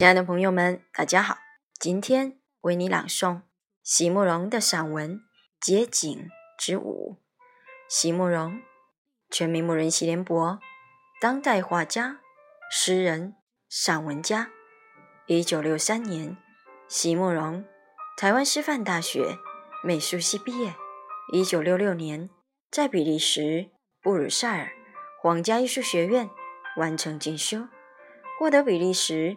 亲爱的朋友们，大家好！今天为你朗诵席慕容的散文《街景之舞》。席慕容，全名慕人席联博，当代画家、诗人、散文家。一九六三年，席慕容台湾师范大学美术系毕业。一九六六年，在比利时布鲁塞尔皇家艺术学院完成进修，获得比利时。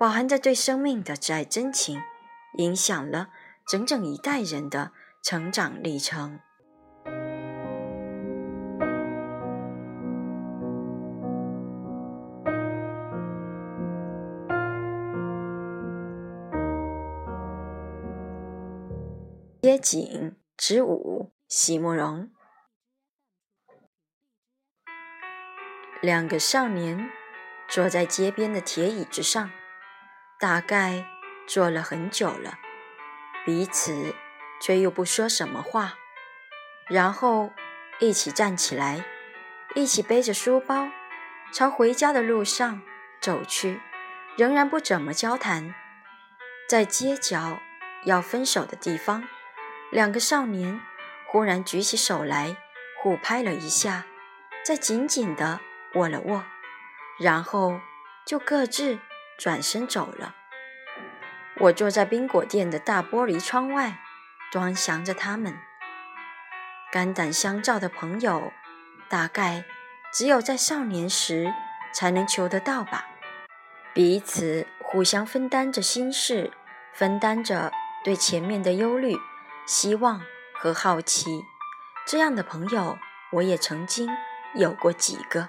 饱含着对生命的挚爱真情，影响了整整一代人的成长历程。街景之舞，席慕容。两个少年坐在街边的铁椅子上。大概坐了很久了，彼此却又不说什么话，然后一起站起来，一起背着书包朝回家的路上走去，仍然不怎么交谈。在街角要分手的地方，两个少年忽然举起手来，互拍了一下，再紧紧地握了握，然后就各自。转身走了。我坐在冰果店的大玻璃窗外，端详着他们。肝胆相照的朋友，大概只有在少年时才能求得到吧。彼此互相分担着心事，分担着对前面的忧虑、希望和好奇。这样的朋友，我也曾经有过几个。